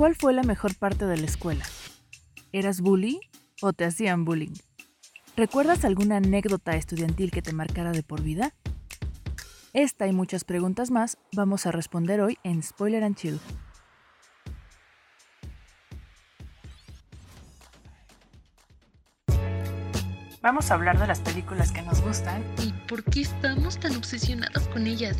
¿Cuál fue la mejor parte de la escuela? ¿Eras bully o te hacían bullying? ¿Recuerdas alguna anécdota estudiantil que te marcara de por vida? Esta y muchas preguntas más vamos a responder hoy en Spoiler and Chill. Vamos a hablar de las películas que nos gustan y por qué estamos tan obsesionadas con ellas.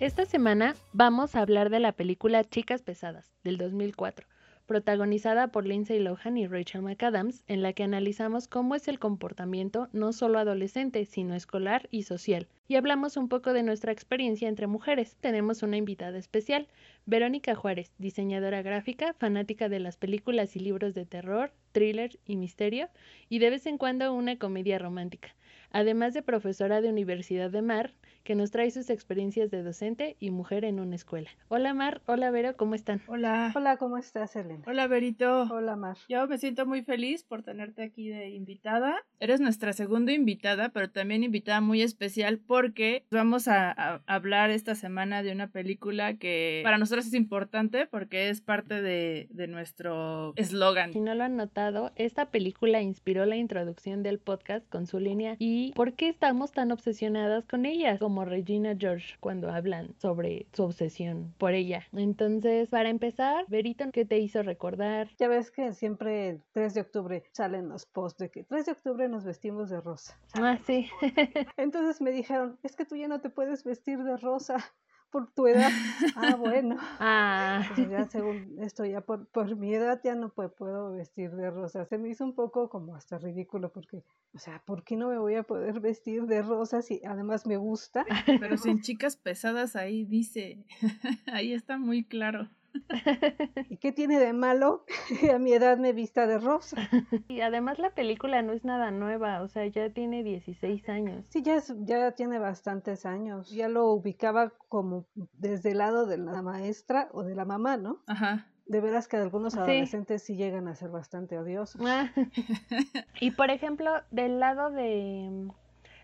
Esta semana vamos a hablar de la película Chicas Pesadas, del 2004, protagonizada por Lindsay Lohan y Rachel McAdams, en la que analizamos cómo es el comportamiento no solo adolescente, sino escolar y social. Y hablamos un poco de nuestra experiencia entre mujeres. Tenemos una invitada especial, Verónica Juárez, diseñadora gráfica, fanática de las películas y libros de terror, thriller y misterio, y de vez en cuando una comedia romántica, además de profesora de Universidad de Mar, que nos trae sus experiencias de docente y mujer en una escuela. Hola Mar, hola Vero, ¿cómo están? Hola. Hola, ¿cómo estás, Elena? Hola Verito. Hola, Mar. Yo me siento muy feliz por tenerte aquí de invitada. Eres nuestra segunda invitada, pero también invitada muy especial porque vamos a, a hablar esta semana de una película que para nosotros es importante porque es parte de, de nuestro eslogan. Si no lo han notado, esta película inspiró la introducción del podcast con su línea y ¿por qué estamos tan obsesionadas con ella? Como Regina George cuando hablan sobre su obsesión por ella. Entonces, para empezar, Verito, ¿qué te hizo recordar? Ya ves que siempre el 3 de octubre salen los posts de que 3 de octubre nos vestimos de rosa. Ah, sí. Entonces me dijeron, es que tú ya no te puedes vestir de rosa por tu edad. Ah, bueno. Ah. Pues ya según esto, ya por, por mi edad ya no pu- puedo vestir de rosa. Se me hizo un poco como hasta ridículo porque, o sea, ¿por qué no me voy a poder vestir de rosa si además me gusta? Pero sin chicas pesadas ahí dice, ahí está muy claro. ¿Y qué tiene de malo que a mi edad me vista de rosa? Y además la película no es nada nueva, o sea, ya tiene 16 años. Sí, ya, es- ya tiene bastantes años. Ya lo ubicaba como desde el lado de la maestra o de la mamá, ¿no? Ajá. De veras que algunos adolescentes sí llegan a ser bastante odiosos. Ah. y por ejemplo, del lado de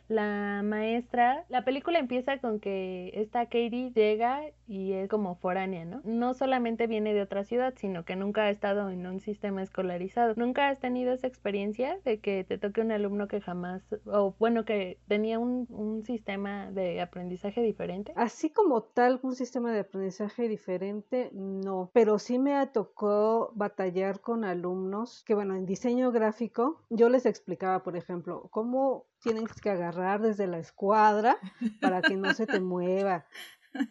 la maestra, la película empieza con que esta Katie llega y es como foránea, ¿no? No solamente viene de otra ciudad, sino que nunca ha estado en un sistema escolarizado. ¿Nunca has tenido esa experiencia de que te toque un alumno que jamás, o bueno, que tenía un, un sistema de aprendizaje diferente? Así como tal, un sistema de aprendizaje diferente, no, pero sí me tocó batallar con alumnos que, bueno, en diseño gráfico, yo les explicaba, por ejemplo, cómo tienen que agarrar desde la escuadra para que no se te mueva.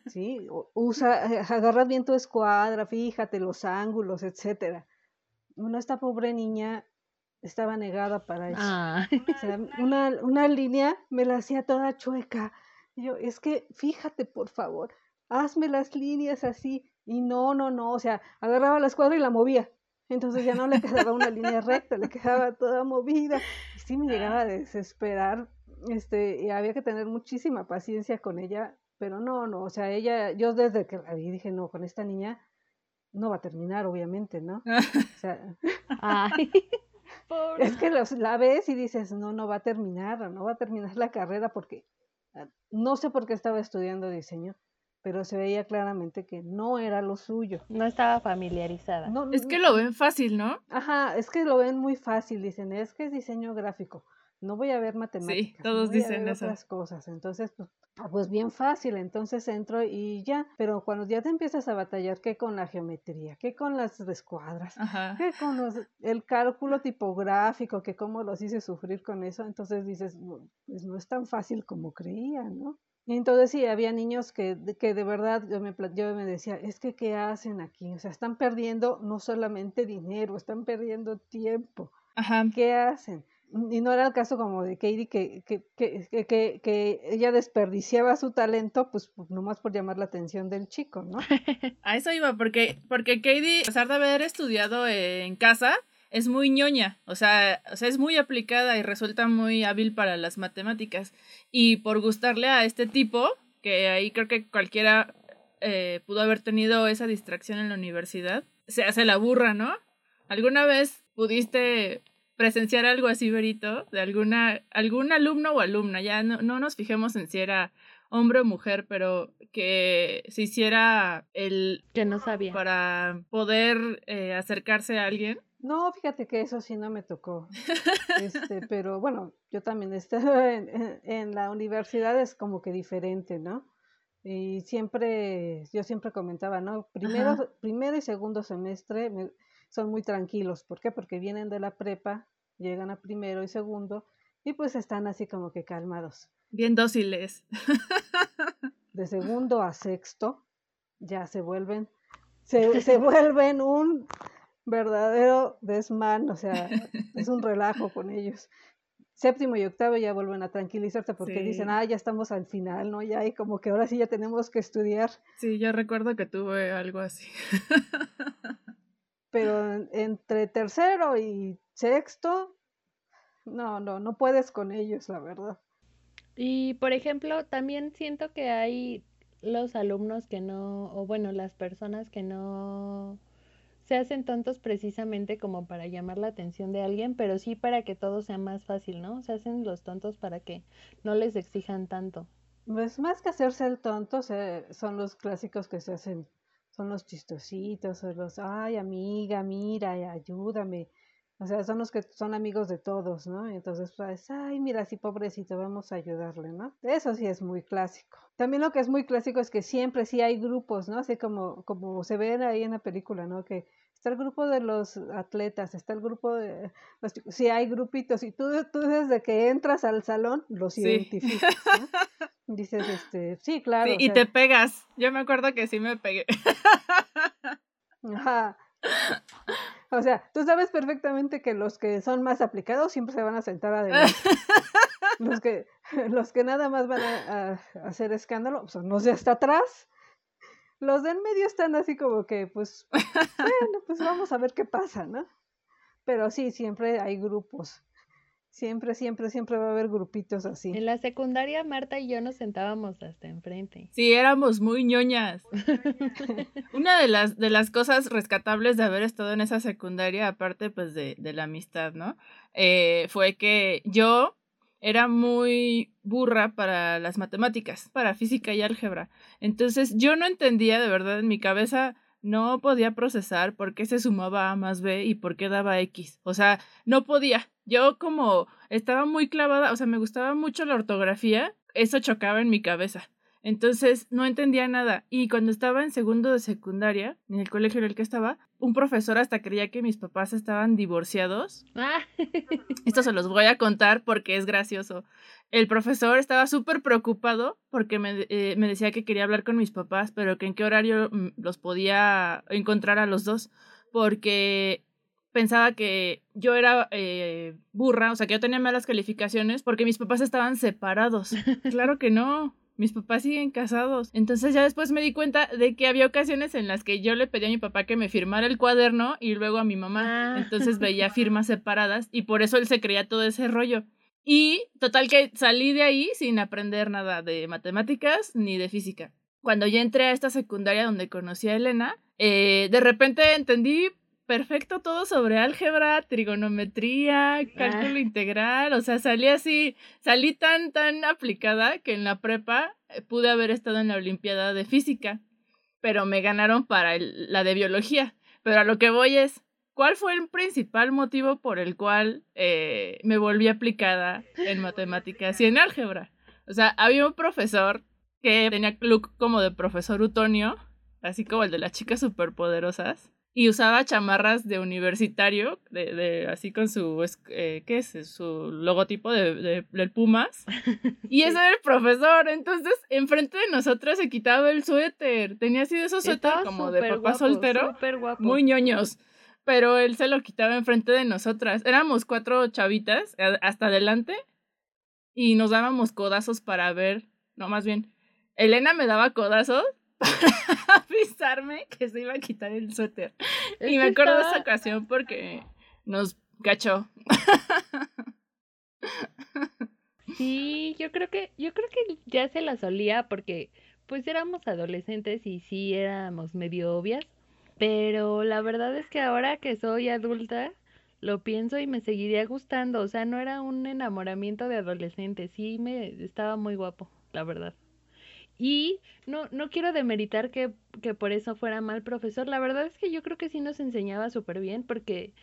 ¿Sí? Usa, eh, agarra bien tu escuadra, fíjate los ángulos, etcétera. Bueno, esta pobre niña estaba negada para eso. Ah, O sea, una, una línea me la hacía toda chueca. Y yo, es que fíjate, por favor, hazme las líneas así. Y no, no, no, o sea, agarraba la escuadra y la movía. Entonces ya no le quedaba una línea recta, le quedaba toda movida. Sí me llegaba a desesperar. Este, y había que tener muchísima paciencia con ella, pero no, no, o sea, ella, yo desde que la vi dije, no, con esta niña no va a terminar, obviamente, ¿no? O sea, ay, es que los, la ves y dices, no, no va a terminar, no va a terminar la carrera porque ah, no sé por qué estaba estudiando diseño, pero se veía claramente que no era lo suyo. No estaba familiarizada. No, Es que lo ven fácil, ¿no? Ajá, es que lo ven muy fácil, dicen, es que es diseño gráfico, no voy a ver matemáticas, no todos voy a dicen ver eso. otras cosas, entonces pues, ah, pues bien fácil, entonces entro y ya, pero cuando ya te empiezas a batallar, ¿qué con la geometría? ¿Qué con las escuadras? Ajá. que con los, el cálculo tipográfico, que cómo los hice sufrir con eso, entonces dices, "No, pues no es tan fácil como creía, ¿no? Y entonces sí, había niños que, de- que de verdad yo me, yo me decía, es que ¿qué hacen aquí? O sea, están perdiendo no solamente dinero, están perdiendo tiempo. Ajá. ¿Qué hacen? Y no era el caso como de Katie que, que, que, que, que- que ella desperdiciaba su talento, pues, pues nomás por llamar la atención del chico, ¿no? A eso iba, porque, porque Katie, a pesar de haber estudiado en casa, es muy ñoña, o sea, o sea, es muy aplicada y resulta muy hábil para las matemáticas. Y por gustarle a este tipo, que ahí creo que cualquiera eh, pudo haber tenido esa distracción en la universidad, se hace la burra, ¿no? ¿Alguna vez pudiste presenciar algo así, Verito, de alguna, algún alumno o alumna? Ya no, no nos fijemos en si era hombre o mujer, pero que se hiciera el... Que no sabía. Para poder eh, acercarse a alguien. No, fíjate que eso sí no me tocó. Este, pero bueno, yo también estaba en, en, la universidad, es como que diferente, ¿no? Y siempre, yo siempre comentaba, ¿no? Primero, primero y segundo semestre son muy tranquilos. ¿Por qué? Porque vienen de la prepa, llegan a primero y segundo, y pues están así como que calmados. Bien dóciles. De segundo a sexto ya se vuelven, se, se vuelven un verdadero desmán, o sea, es un relajo con ellos. Séptimo y octavo ya vuelven a tranquilizarse porque dicen, ah, ya estamos al final, ¿no? Ya hay como que ahora sí ya tenemos que estudiar. Sí, yo recuerdo que tuve algo así. Pero entre tercero y sexto, no, no, no puedes con ellos, la verdad. Y por ejemplo, también siento que hay los alumnos que no, o bueno, las personas que no se hacen tontos precisamente como para llamar la atención de alguien, pero sí para que todo sea más fácil, ¿no? Se hacen los tontos para que no les exijan tanto. Pues más que hacerse el tonto, son los clásicos que se hacen, son los chistositos, son los, ay amiga, mira, ayúdame, o sea, son los que son amigos de todos, ¿no? Entonces, pues, ay, mira, sí, pobrecito, vamos a ayudarle, ¿no? Eso sí es muy clásico. También lo que es muy clásico es que siempre sí hay grupos, ¿no? Así como, como se ven ahí en la película, ¿no? Que está el grupo de los atletas, está el grupo de los sí hay grupitos y tú, tú desde que entras al salón los identificas, ¿no? Dices, este, sí, claro. y te pegas. Yo me acuerdo que sí me pegué. Ajá. O sea, tú sabes perfectamente que los que son más aplicados siempre se van a sentar adelante. los, que, los que nada más van a, hacer escándalo son los de hasta atrás. Los de en medio están así como que, pues, bueno, pues vamos a ver qué pasa, ¿no? Pero sí, siempre hay grupos. Siempre, siempre, siempre va a haber grupitos así. En la secundaria, Marta y yo nos sentábamos hasta enfrente. Sí, éramos muy ñoñas. Una de las, de las cosas rescatables de haber estado en esa secundaria, aparte pues de, de la amistad, ¿no? Eh, fue que yo era muy burra para las matemáticas, para física y álgebra. Entonces yo no entendía de verdad en mi cabeza no podía procesar por qué se sumaba A más B y por qué daba X. O sea, no podía. Yo como estaba muy clavada, o sea, me gustaba mucho la ortografía, eso chocaba en mi cabeza. Entonces no entendía nada. Y cuando estaba en segundo de secundaria, en el colegio en el que estaba, un profesor hasta creía que mis papás estaban divorciados. Ah. Esto se los voy a contar porque es gracioso. El profesor estaba súper preocupado porque me, eh, me, decía que quería hablar con mis papás, pero que en qué horario mm, los podía encontrar a los dos. Porque pensaba que yo era eh, burra, o sea, que yo tenía malas calificaciones porque mis papás estaban separados. claro que no mis papás siguen casados. Entonces ya después me di cuenta de que había ocasiones en las que yo le pedí a mi papá que me firmara el cuaderno y luego a mi mamá. Ah. Entonces veía firmas separadas y por eso él se creía todo ese rollo. Y total que salí de ahí sin aprender nada de matemáticas ni de física. Cuando ya entré a esta secundaria donde conocí a Elena, eh, de repente entendí perfecto todo sobre álgebra, trigonometría, cálculo ah. integral, o sea, salí así, salí tan, tan aplicada que en la prepa eh, pude haber estado en la Olimpiada de Física, pero me ganaron para la de Biología. Pero a lo que voy es, ¿cuál fue el principal motivo por el cual eh, me volví aplicada en matemáticas y en álgebra? O sea, había un profesor que tenía look como de profesor Utonio, así como el de las chicas superpoderosas y usaba chamarras de universitario, de, de así con su, eh, ¿qué es? Su logotipo de, del Pumas. Y ese era el profesor. Entonces, enfrente de nosotros se quitaba el suéter. Tenía así de esos suéteres como de papá soltero. Muy ñoños. Pero él se lo quitaba enfrente de nosotras. Éramos cuatro chavitas hasta adelante y nos dábamos codazos para ver. No, más bien, Elena me daba codazos avisarme que se iba a quitar el suéter. y me acuerdo de esa ocasión porque nos gachó. sí, yo creo que, yo creo que ya se la solía porque pues éramos adolescentes y sí éramos medio obvias. Pero la verdad es que ahora que soy adulta, lo pienso y me seguiría gustando. O sea, no era un enamoramiento de adolescente, sí me estaba muy guapo, la verdad. Y no, no quiero demeritar que, que por eso fuera mal profesor. La verdad es que yo creo que sí nos enseñaba súper bien porque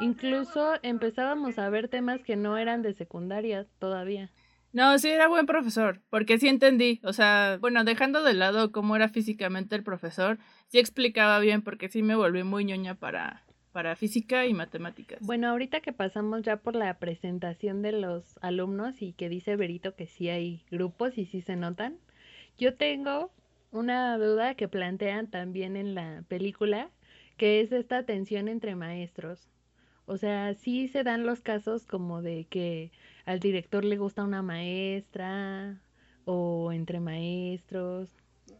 incluso empezábamos a ver temas que no eran de secundaria todavía. No, sí era buen profesor, porque sí entendí. O sea, bueno, dejando de lado cómo era físicamente el profesor, sí explicaba bien, porque sí me volví muy ñoña para, para física y matemáticas. Bueno, ahorita que pasamos ya por la presentación de los alumnos y que dice Berito que sí hay grupos y sí se notan, yo tengo una duda que plantean también en la película, que es esta tensión entre maestros. O sea, sí se dan los casos como de que al director le gusta una maestra o entre maestros.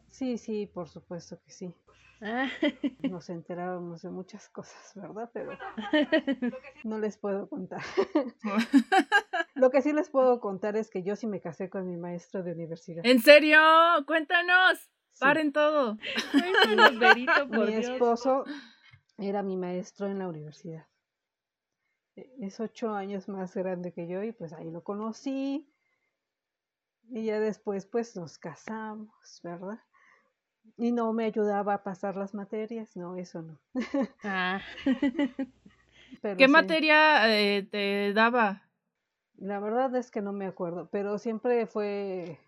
Sí, sí, por supuesto que sí. Ah, Nos enterábamos de muchas cosas, ¿verdad? Pero no les puedo contar. Lo que sí les puedo contar es que yo sí me casé con mi maestro de universidad. ¿En serio? Cuéntanos. Sí. Paren todo. cuéntanos, Berito, por Mi Dios. esposo era mi maestro en la universidad. E- Es ocho años más grande que yo y pues ahí lo conocí. Y ya después pues nos casamos, ¿verdad? Y no me ayudaba a pasar las materias, no, eso no. Ah, Pero ¿Qué sí, materia eh, te daba? La verdad es que no me acuerdo, pero siempre fue,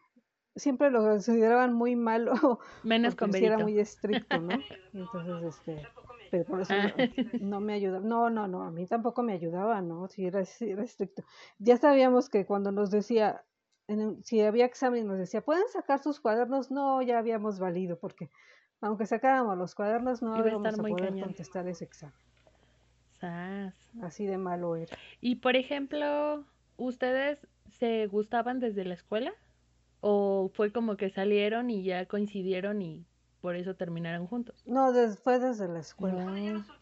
siempre lo consideraban muy malo menos porque sí era muy estricto, ¿no? Entonces, este, pero por eso Ah. no, no me ayudaba. No, no, no, a mí tampoco me ayudaba, ¿no? Si era, sí era estricto. Ya sabíamos que cuando nos decía, en si había examen, nos decía, ¿pueden sacar sus cuadernos? No, ya habíamos valido, porque aunque sacáramos los cuadernos, no Iba a íbamos estar a muy poder cañón. contestar ese examen. Sas. Así de malo era. Y por ejemplo, ¿ustedes se gustaban desde la escuela? ¿O fue como que salieron y ya coincidieron y por eso terminaron juntos? No, des- fue desde la escuela.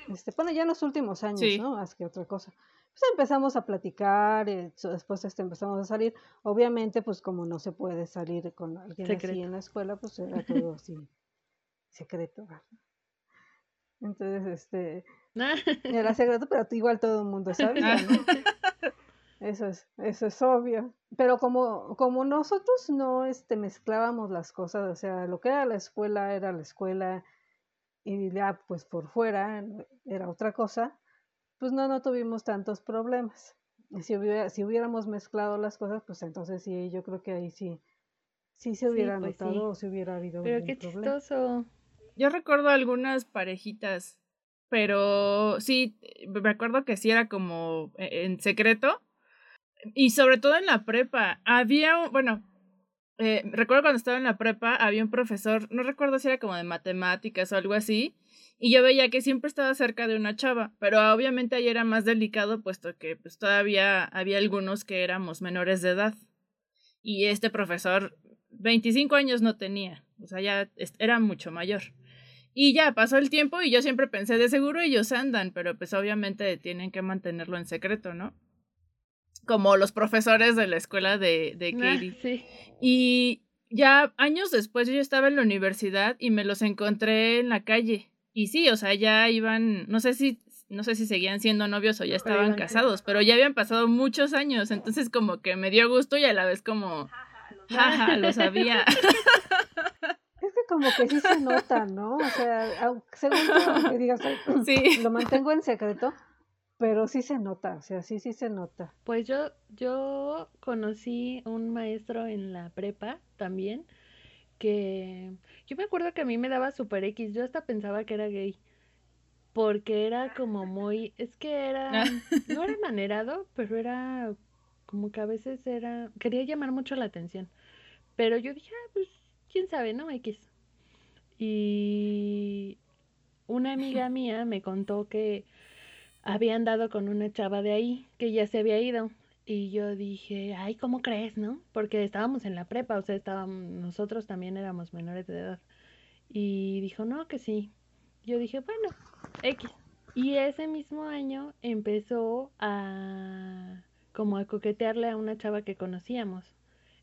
Este, bueno, ya en los últimos años, Sí. ¿no? Más que otra cosa. Pues empezamos a platicar, eh, después este, empezamos a salir. Obviamente, pues como no se puede salir con alguien así Secreto. en la escuela, pues era todo así secreto, ¿verdad? Entonces, este, era secreto, pero igual todo el mundo sabía, ¿no? Eso es, eso es obvio. Pero como, como nosotros no este, mezclábamos las cosas, o sea, lo que era la escuela era la escuela y ya pues por fuera era otra cosa, pues no, no tuvimos tantos problemas. Y Si, hubiera, si hubiéramos mezclado las cosas, pues entonces sí, yo creo que ahí sí, sí se Sí, hubiera pues sí. notado o si hubiera habido Pero qué problema. chistoso. Yo recuerdo algunas parejitas, pero sí, me acuerdo que sí era como eh, en secreto. Y sobre todo en la prepa. Había, un- bueno, eh, recuerdo cuando estaba en la prepa, había un profesor, no recuerdo si era como de matemáticas o algo así, y yo veía que siempre estaba cerca de una chava, pero obviamente ahí era más delicado, puesto que pues todavía había algunos que éramos menores de edad. Y este profesor, 25 años no tenía, o sea, ya era mucho mayor. Y ya pasó el tiempo y yo siempre pensé, de seguro ellos andan, pero pues obviamente tienen que mantenerlo en secreto, ¿no? Como los profesores de la escuela de, de Ah, Katie. sí. Y ya años después yo estaba en la universidad y me los encontré en la calle. Y sí, o sea, ya iban, no sé si, no sé si seguían siendo novios o ya estaban casados, pero ya habían pasado muchos años, entonces como que me dio gusto y a la vez como, jaja, lo sabía. Es que como que sí se nota, ¿no? O sea, según aunque digas, "Ay, Sí. lo mantengo en secreto, pero sí se nota, o sea, sí, sí se nota. Pues yo, yo conocí un maestro en la prepa también, que yo me acuerdo que a mí me daba super X, yo hasta pensaba que era gay, porque era como muy, es que era, no era manerado, pero era como que a veces era, quería llamar mucho la atención, pero yo dije, ah, pues, quién sabe, ¿no? X. Y una amiga mía me contó que había andado con una chava de ahí, que ya se había ido. Y yo dije, ay, ¿cómo crees, no? Porque estábamos en la prepa, o sea, estábamos, nosotros también éramos menores de edad. Y dijo, no, que sí. Yo dije, bueno, X. Y ese mismo año empezó a como a coquetearle a una chava que conocíamos.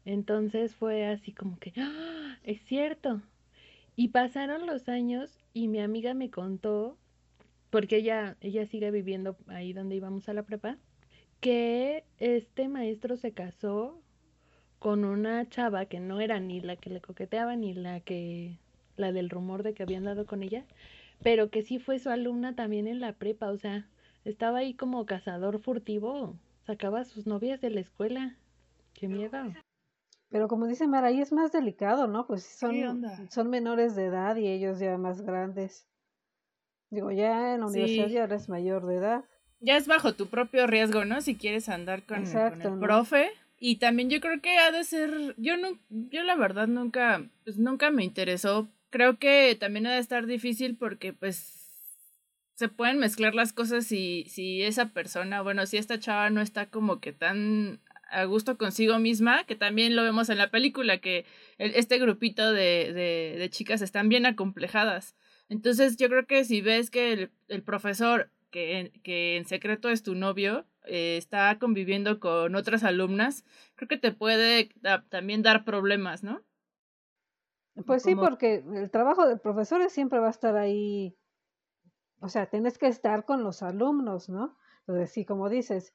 Entonces fue así como que, ¡ah! Es cierto. Y pasaron los años y mi amiga me contó, porque ella, ella sigue viviendo ahí donde íbamos a la prepa, que este maestro se casó con una chava que no era ni la que le coqueteaba ni la que la del rumor de que habían dado con ella, pero que sí fue su alumna también en la prepa, o sea, estaba ahí como cazador furtivo, sacaba a sus novias de la escuela. Qué miedo. Pero como dice Mara, ahí es más delicado, ¿no? Pues son, son menores de edad y ellos ya más grandes. Digo, ya en la universidad ya eres mayor de edad. Ya es bajo tu propio riesgo, ¿no? Si quieres andar con, el profe. Y también yo creo que ha de ser, yo no, yo la verdad nunca, pues nunca me interesó. Creo que también ha de estar difícil porque pues se pueden mezclar las cosas si, si esa persona, bueno, si esta chava no está como que tan a gusto consigo misma, que también lo vemos en la película, que este grupito de, de, de chicas están bien acomplejadas. Entonces yo creo que si ves que el, profesor, que, que, en secreto es tu novio, eh, está conviviendo con otras alumnas, creo que te puede también dar problemas, ¿no? Pues sí, porque el trabajo del profesor siempre va a estar ahí, o sea, tienes que estar con los alumnos, ¿no? Entonces, sí, como dices,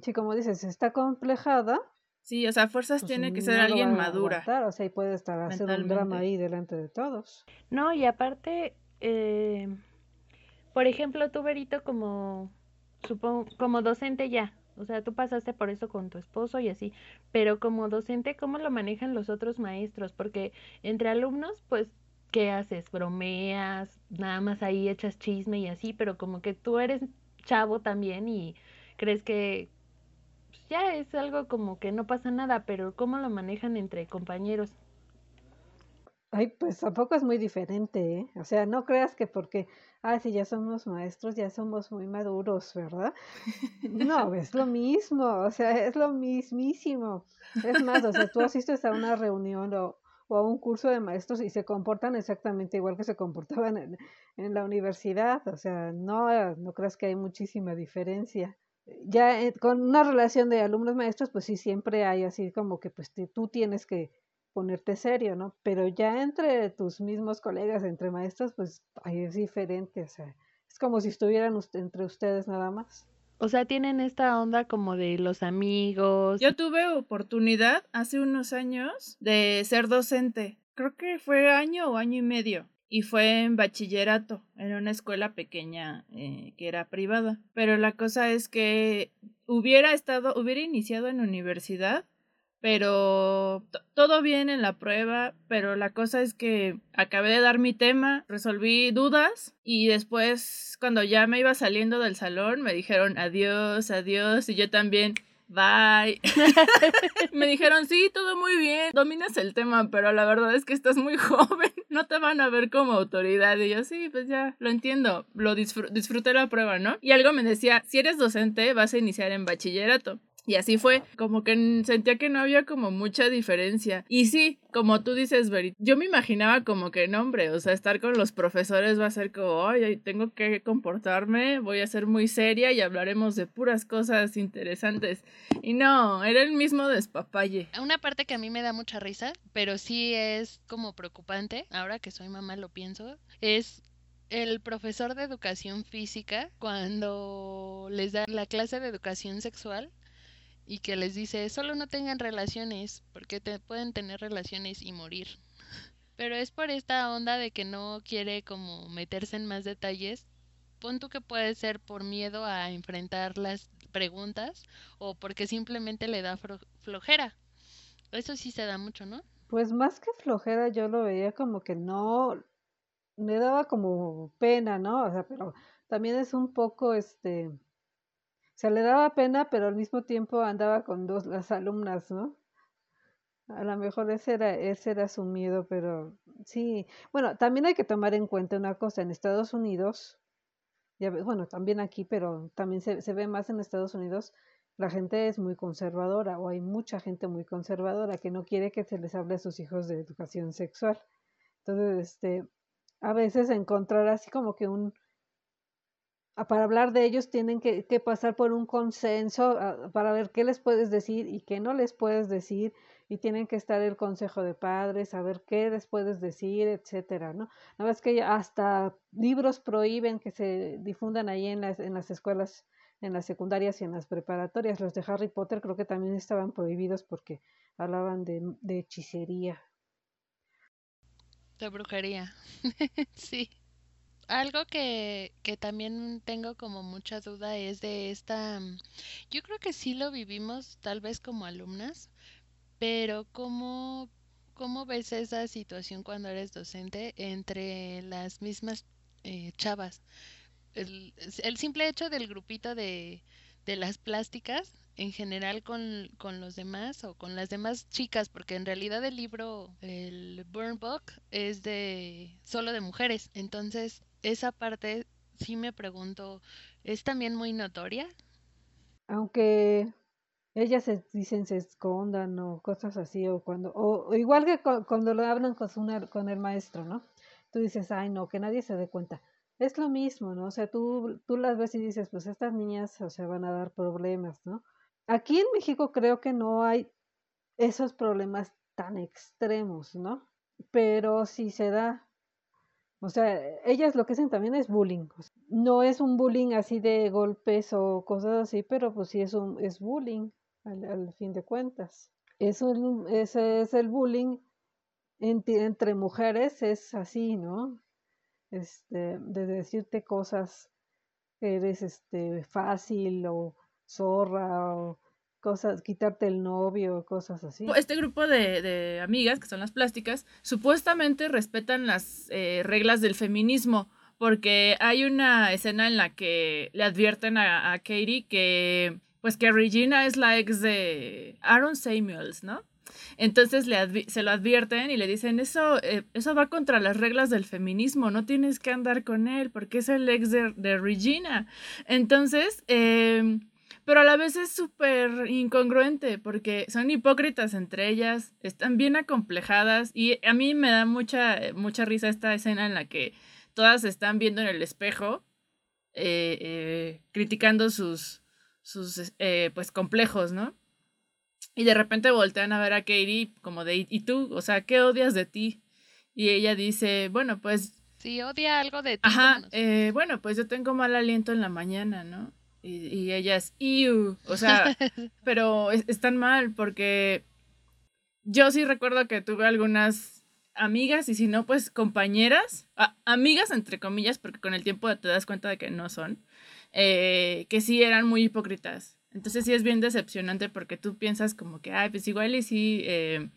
sí, como dices, está complejada, Sí, o sea, fuerzas pues tiene que ser alguien madura. o sea, y puede estar haciendo un drama ahí delante de todos. No, y aparte, eh, por ejemplo, tú, Berito, como, supongo, como docente ya, o sea, tú pasaste por eso con tu esposo y así, pero como docente, ¿cómo lo manejan los otros maestros? Porque entre alumnos, pues, ¿qué haces? Bromeas, nada más ahí echas chisme y así, pero como que tú eres chavo también y crees que ya es algo como que no pasa nada, pero ¿cómo lo manejan entre compañeros? Ay, pues tampoco es muy diferente, ¿eh? O sea, no creas que porque, ah, si ya somos maestros, ya somos muy maduros, ¿verdad? No, es lo mismo, o sea, es lo mismísimo. Es más, o sea, tú asistes a una reunión o, o a un curso de maestros y se comportan exactamente igual que se comportaban en, en la universidad, o sea, no, no creas que hay muchísima diferencia ya eh, con una relación de alumnos maestros, pues sí, siempre hay así como que pues tú tienes que ponerte serio, ¿no? Pero ya entre tus mismos colegas, entre maestros, pues ahí es diferente, o sea, es como si estuvieran entre ustedes nada más. O sea, tienen esta onda como de los amigos. Yo tuve oportunidad hace unos años de ser docente. Creo que fue año o año y medio y fue en bachillerato, en una escuela pequeña eh, que era privada. Pero la cosa es que hubiera estado, hubiera iniciado en universidad, pero todo bien en la prueba, pero la cosa es que acabé de dar mi tema, resolví dudas y después cuando ya me iba saliendo del salón me dijeron adiós, adiós y yo también bye. me dijeron, sí, todo muy bien, dominas el tema, pero la verdad es que estás muy joven, no te van a ver como autoridad. Y yo, sí, pues ya, lo entiendo, lo disfruté la prueba, ¿no? Y algo me decía, si eres docente, vas a iniciar en bachillerato. Y así fue, como que sentía que no había como mucha diferencia. Y sí, como tú dices, Berit, yo me imaginaba como que no, hombre, o sea, estar con los profesores va a ser como, ay, tengo que comportarme, voy a ser muy seria y hablaremos de puras cosas interesantes. Y no, era el mismo despapalle. Una parte que a mí me da mucha risa, pero sí es como preocupante, ahora que soy mamá lo pienso, es el profesor de educación física cuando les da la clase de educación sexual y que les dice, solo no tengan relaciones, porque te pueden tener relaciones y morir. Pero es por esta onda de que no quiere como meterse en más detalles. Pon que puede ser por miedo a enfrentar las preguntas o porque simplemente le da flojera. Eso sí se da mucho, ¿no? Pues más que flojera yo lo veía como que no me daba como pena, ¿no? O sea, pero también es un poco este se le daba pena, pero al mismo tiempo andaba con dos las alumnas, ¿no? A lo mejor ese era, ese era su miedo, pero sí. Bueno, también hay que tomar en cuenta una cosa, en Estados Unidos, ya, bueno, también aquí, pero también se, se ve más en Estados Unidos, la gente es muy conservadora o hay mucha gente muy conservadora que no quiere que se les hable a sus hijos de educación sexual. Entonces, este, a veces encontrar así como que un, para hablar de ellos tienen que, que pasar por un consenso ah, para ver qué les puedes decir y qué no les puedes decir y tienen que estar el consejo de padres, saber qué les puedes decir, etcétera, ¿no? Nada más que hasta libros prohíben que se difundan ahí en las, en las escuelas en las secundarias y en las preparatorias. Los de Harry Potter creo que también estaban prohibidos porque hablaban de, de hechicería. De brujería. sí. Algo que, que también tengo como mucha duda es de esta... mm, Yo creo que sí lo vivimos tal vez como alumnas, pero ¿cómo, cómo ves esa situación cuando eres docente entre las mismas eh, chavas? el, el simple hecho del grupito de, de las plásticas en general con, con los demás o con las demás chicas, porque en realidad el libro, el Burn Book, es de solo de mujeres. Entonces, esa parte sí me pregunto, ¿es también muy notoria? Aunque ellas se dicen se escondan o cosas así, o cuando, o, igual que cu- cuando lo hablan con, el maestro, ¿no? Tú dices, ay, no, que nadie se dé cuenta. Es lo mismo, ¿no? O sea, tú, tú las ves y dices, pues estas niñas, o sea, van a dar problemas, ¿no? Aquí en México creo que no hay esos problemas tan extremos, ¿no? Pero sí se da. O sea, ellas lo que hacen también es bullying. no es un bullying así de golpes o cosas así, pero pues sí es un es bullying al, fin de cuentas. Es ese es el bullying entre mujeres, es así, ¿no? Este, de decirte cosas que eres este fácil o zorra o cosas, quitarte el novio, cosas así. Este grupo de, de amigas, que son las plásticas, supuestamente respetan las eh, reglas del feminismo, porque hay una escena en la que le advierten a, a Katie que, pues que Regina es la ex de Aaron Samuels, ¿no? Entonces le se lo advierten y le dicen, eso, eh, eso va contra las reglas del feminismo, no tienes que andar con él porque es el ex de, de Regina. Entonces, eh, pero a la vez es súper incongruente porque son hipócritas entre ellas, están bien acomplejadas y a mí me da mucha, mucha risa esta escena en la que todas se están viendo en el espejo, eh, eh, criticando sus, sus eh, pues complejos, ¿no? Y de repente voltean a ver a Katie como de, ¿y tú? O sea, ¿qué odias de ti? Y ella dice, bueno, pues Si odia algo de ti, Ajá, eh, bueno, pues yo tengo mal aliento en la mañana, ¿no? Y, y ellas, iu, o sea, pero es- están mal porque yo sí recuerdo que tuve algunas amigas y si no, pues compañeras, a- amigas entre comillas, porque con el tiempo te das cuenta de que no son, eh, que sí eran muy hipócritas. Entonces sí es bien decepcionante porque tú piensas como que, ay, pues igual y sí eh,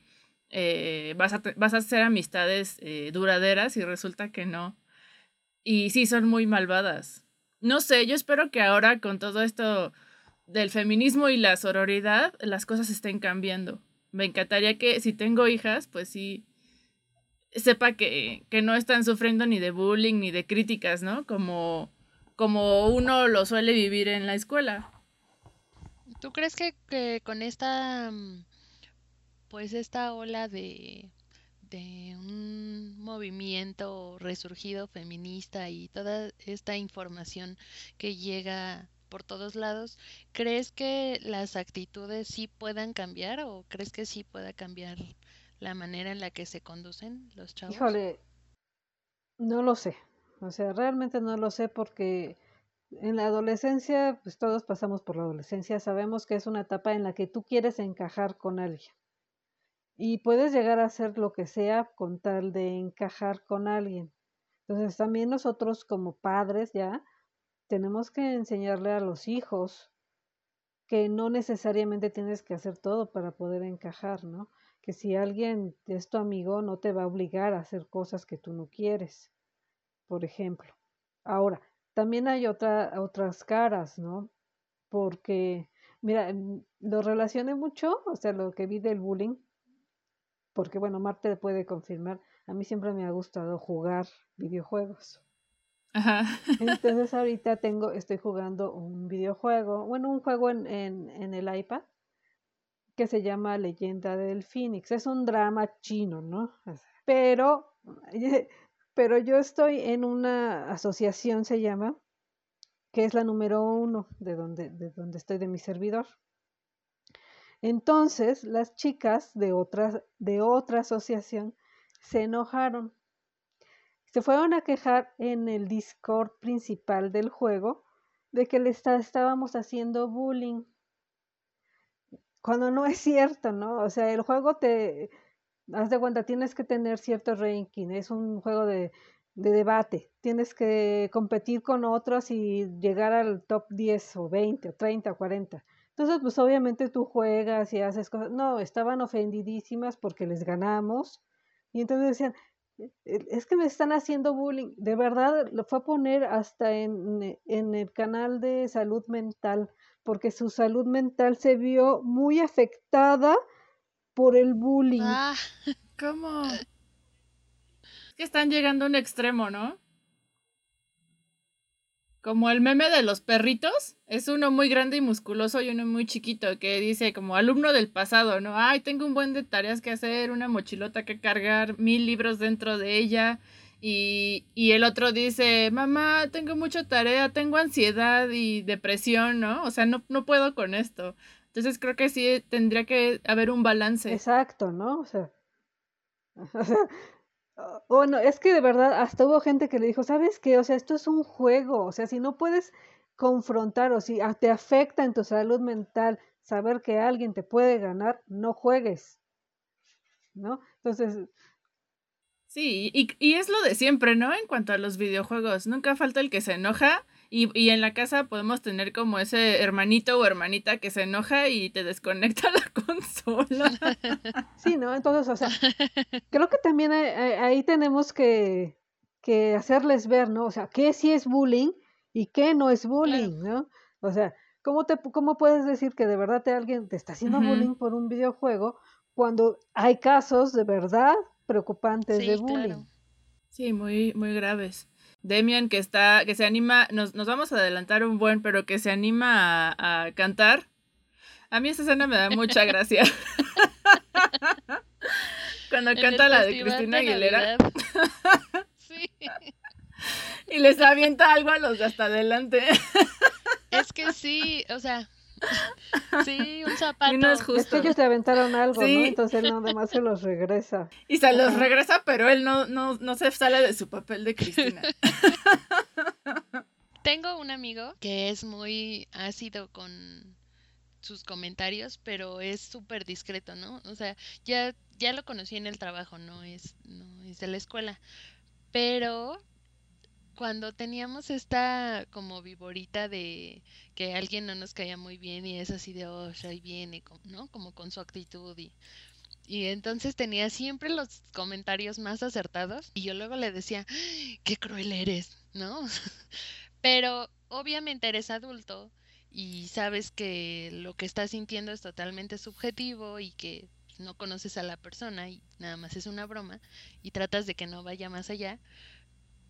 eh, vas, a, vas a hacer amistades duraderas y resulta que no. Y sí, son muy malvadas. No sé, yo espero que ahora con todo esto del feminismo y la sororidad, las cosas estén cambiando. Me encantaría que si tengo hijas, pues sí, sepa que, que no están sufriendo ni de bullying ni de críticas, ¿no? Como, como uno lo suele vivir en la escuela. ¿Tú crees que, que con esta, mm, pues esta ola de, un movimiento resurgido feminista y toda esta información que llega por todos lados, ¿crees que las actitudes sí puedan cambiar o crees que sí pueda cambiar la manera en la que se conducen los chavos? Híjole, no lo sé. O sea, realmente no lo sé porque en la adolescencia, pues todos pasamos por la adolescencia, sabemos que es una etapa en la que tú quieres encajar con alguien. Y puedes llegar a hacer lo que sea con tal de encajar con alguien. Entonces también nosotros como padres ya tenemos que enseñarle a los hijos que no necesariamente tienes que hacer todo para poder encajar, ¿no? Que si alguien es tu amigo, no te va a obligar a hacer cosas que tú no quieres, por ejemplo. Ahora, también hay otra, otras caras, ¿no? Porque, mira, mm, lo relacioné mucho, o sea, lo que vi del bullying, porque bueno, Marte puede confirmar, a mí siempre me ha gustado jugar videojuegos. Ajá. Entonces ahorita tengo, estoy jugando un videojuego, bueno, un juego en, en, en el iPad que se llama Leyenda del Phoenix. Es un drama chino, ¿no? Pero, pero yo estoy en una asociación, se llama, que es la número uno de donde, de donde estoy de mi servidor. Entonces, las chicas de otra, de otra asociación se enojaron. Se fueron a quejar en el Discord principal del juego de que le está, estábamos haciendo bullying. Cuando no es cierto, ¿no? O sea, el juego te, haz de cuenta, tienes que tener cierto ranking, es un juego de, de debate, tienes que competir con otros y llegar al top 10 o 20 o 30 o 40. Entonces, pues obviamente tú juegas y haces cosas. No, estaban ofendidísimas porque les ganamos. Y entonces decían, e, e, es que me están haciendo bullying. De verdad, lo fue a poner hasta en, e, en el canal de salud mental, porque su salud mental se vio muy afectada por el bullying. Ah, ¿Cómo? Es que están llegando a un extremo, ¿no? Como el meme de los perritos, es uno muy grande y musculoso y uno muy chiquito que dice como alumno del pasado, ¿no? Ay, tengo un buen de tareas que hacer, una mochilota que cargar, mil libros dentro de ella. Y, y el otro dice, mamá, tengo mucha tarea, tengo ansiedad y depresión, ¿no? O sea, no, no puedo con esto. Entonces creo que sí tendría que haber un balance. Exacto, ¿no? O sea, o sea, bueno, es que de verdad hasta hubo gente que le dijo, ¿sabes qué? O sea, esto es un juego, o sea, si no puedes confrontar o si te afecta en tu salud mental saber que alguien te puede ganar, no juegues, ¿no? Entonces... Sí, y, y es lo de siempre, ¿no? En cuanto a los videojuegos, nunca falta el que se enoja y, y, en la casa podemos tener como ese hermanito o hermanita que se enoja y te desconecta la consola. Sí, ¿no? Entonces, o sea, creo que también ahí tenemos que, que hacerles ver, ¿no? O sea, qué sí es bullying y qué no es bullying, ¿no? O sea, ¿cómo, te, ¿cómo puedes decir que de verdad te, alguien te está haciendo bullying por un videojuego cuando hay casos de verdad preocupantes de bullying? Sí, muy, muy graves. Demian que está, que se anima, nos, nos vamos a adelantar un buen, pero que se anima a, a cantar. A mí esa escena me da mucha gracia. Cuando canta la de Cristina Aguilera. sí. Y les avienta algo a los de hasta adelante. Es que sí, o sea, Sí, un zapato. Y no es justo. Es que ellos le aventaron algo, ¿no? Entonces él nada más se los regresa. Y se los regresa, pero él no, no, no se sale de su papel de Cristina. Tengo un amigo que es muy ácido con sus comentarios, pero es súper discreto, ¿no? O sea, ya, ya lo conocí en el trabajo, no es, no es de la escuela. Pero cuando teníamos esta como viborita de que alguien no nos caía muy bien y es así de, oh, ahí viene, ¿no? Como con su actitud y, y entonces tenía siempre los comentarios más acertados y yo luego le decía, qué cruel eres, ¿no? Pero obviamente eres adulto y sabes que lo que estás sintiendo es totalmente subjetivo y que no conoces a la persona y nada más es una broma y tratas de que no vaya más allá